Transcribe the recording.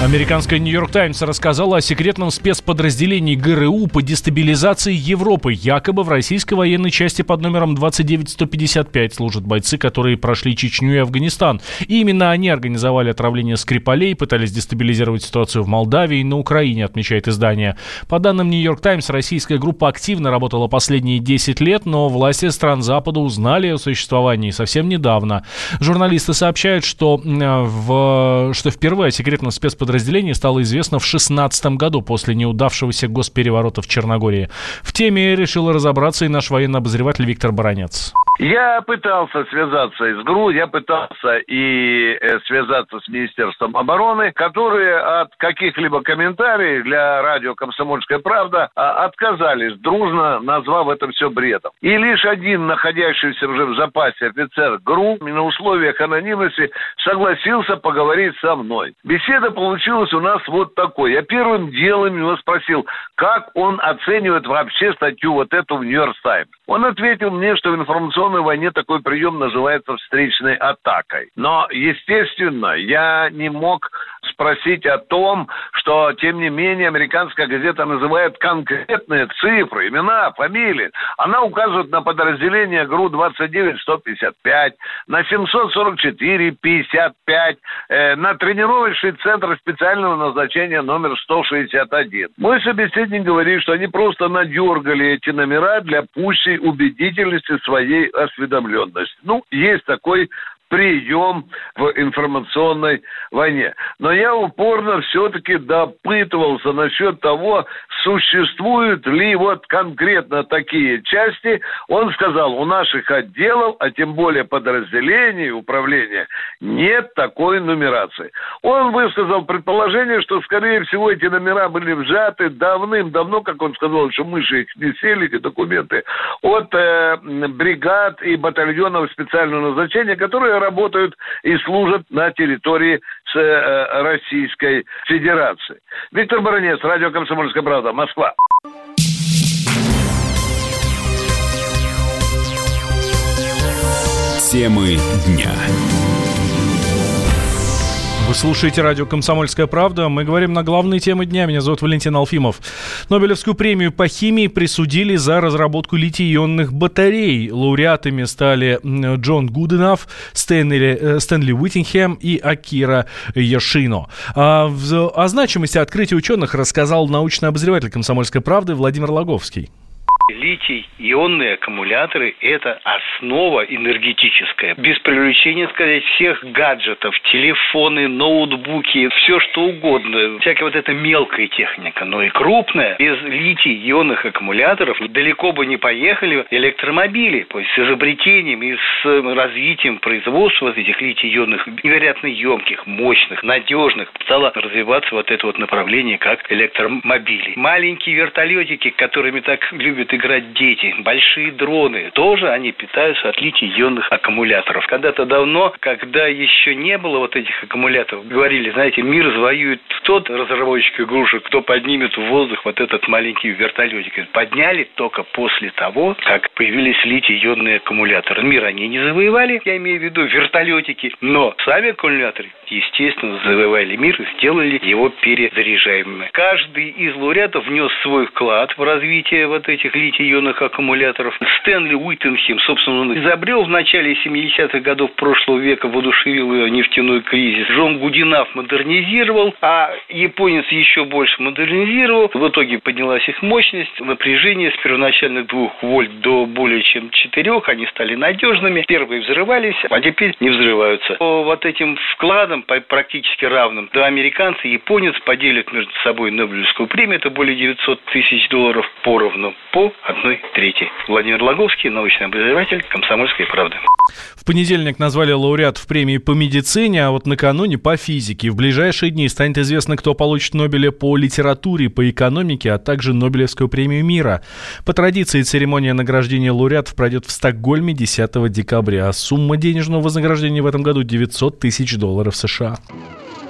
Американская «Нью-Йорк Таймс» рассказала о секретном спецподразделении ГРУ по дестабилизации Европы. Якобы в российской военной части под номером 29155 служат бойцы, которые прошли Чечню и Афганистан. И именно они организовали отравление Скрипалей, пытались дестабилизировать ситуацию в Молдавии и на Украине, отмечает издание. По данным «Нью-Йорк Таймс», российская группа активно работала последние 10 лет, но власти стран Запада узнали о существовании совсем недавно. Журналисты сообщают, что, в, что впервые секретном спецподразделении подразделение стало известно в 2016 году после неудавшегося госпереворота в Черногории. В теме решил разобраться и наш военный обозреватель Виктор Баранец. Я пытался связаться с ГРУ, я пытался и э, связаться с Министерством обороны, которые от каких-либо комментариев для радио «Комсомольская правда» а, отказались, дружно назвав это все бредом. И лишь один находящийся уже в запасе офицер ГРУ на условиях анонимности согласился поговорить со мной. Беседа получилась у нас вот такой. Я первым делом его спросил, как он оценивает вообще статью вот эту в «Нью-Йорк Таймс». Он ответил мне, что в информационной войне такой прием называется встречной атакой. Но, естественно, я не мог спросить о том, что, тем не менее, американская газета называет конкретные цифры, имена, фамилии. Она указывает на подразделение ГРУ-29-155, на 744-55, э, на тренировочный центр специального назначения номер 161. Мой собеседник говорит, что они просто надергали эти номера для пущей убедительности своей осведомленности. Ну, есть такой прием в информационной войне. Но я упорно все-таки допытывался насчет того, существуют ли вот конкретно такие части. Он сказал, у наших отделов, а тем более подразделений управления, нет такой нумерации. Он высказал предположение, что, скорее всего, эти номера были вжаты давным-давно, как он сказал, что мыши их не сели, эти документы, от э, бригад и батальонов специального назначения, которые работают и служат на территории э, Российской Федерации. Виктор Баранец, радио «Комсомольская правда», Москва. Темы дня. Вы слушаете радио «Комсомольская правда». Мы говорим на главные темы дня. Меня зовут Валентин Алфимов. Нобелевскую премию по химии присудили за разработку литий-ионных батарей. Лауреатами стали Джон Гуденав, Стэнли, э, Стэнли Уиттингем и Акира Яшино. А в, о значимости открытия ученых рассказал научный обозреватель «Комсомольской правды» Владимир Логовский. Литий-ионные аккумуляторы – это основа энергетическая. Без привлечения, сказать, всех гаджетов, телефоны, ноутбуки, все что угодно. Всякая вот эта мелкая техника, но и крупная. Без литий-ионных аккумуляторов далеко бы не поехали электромобили. То есть с изобретением и с развитием производства этих литий-ионных невероятно емких, мощных, надежных стало развиваться вот это вот направление, как электромобили. Маленькие вертолетики, которыми так любят играть дети, большие дроны, тоже они питаются от литий-ионных аккумуляторов. Когда-то давно, когда еще не было вот этих аккумуляторов, говорили, знаете, мир завоюет тот разработчик игрушек, кто поднимет в воздух вот этот маленький вертолетик. Подняли только после того, как появились литий-ионные аккумуляторы. Мир они не завоевали, я имею в виду вертолетики, но сами аккумуляторы, естественно, завоевали мир и сделали его перезаряжаемым. Каждый из лауреатов внес свой вклад в развитие вот этих литий-ионных аккумуляторов. Стэнли Уиттенхем, собственно, он изобрел в начале 70-х годов прошлого века, воодушевил ее нефтяной кризис. Джон Гудинав модернизировал, а японец еще больше модернизировал. В итоге поднялась их мощность, напряжение с первоначальных двух вольт до более чем четырех. Они стали надежными. Первые взрывались, а теперь не взрываются. По вот этим вкладам, практически равным, два американца и японец поделят между собой Нобелевскую премию. Это более 900 тысяч долларов поровну по одной трети. Владимир Логовский, научный обозреватель «Комсомольской правды». В понедельник назвали лауреатов премии по медицине, а вот накануне по физике. В ближайшие дни станет известно, кто получит Нобеля по литературе, по экономике, а также Нобелевскую премию мира. По традиции церемония награждения лауреатов пройдет в Стокгольме 10 декабря. А сумма денежного вознаграждения в этом году 900 тысяч долларов США.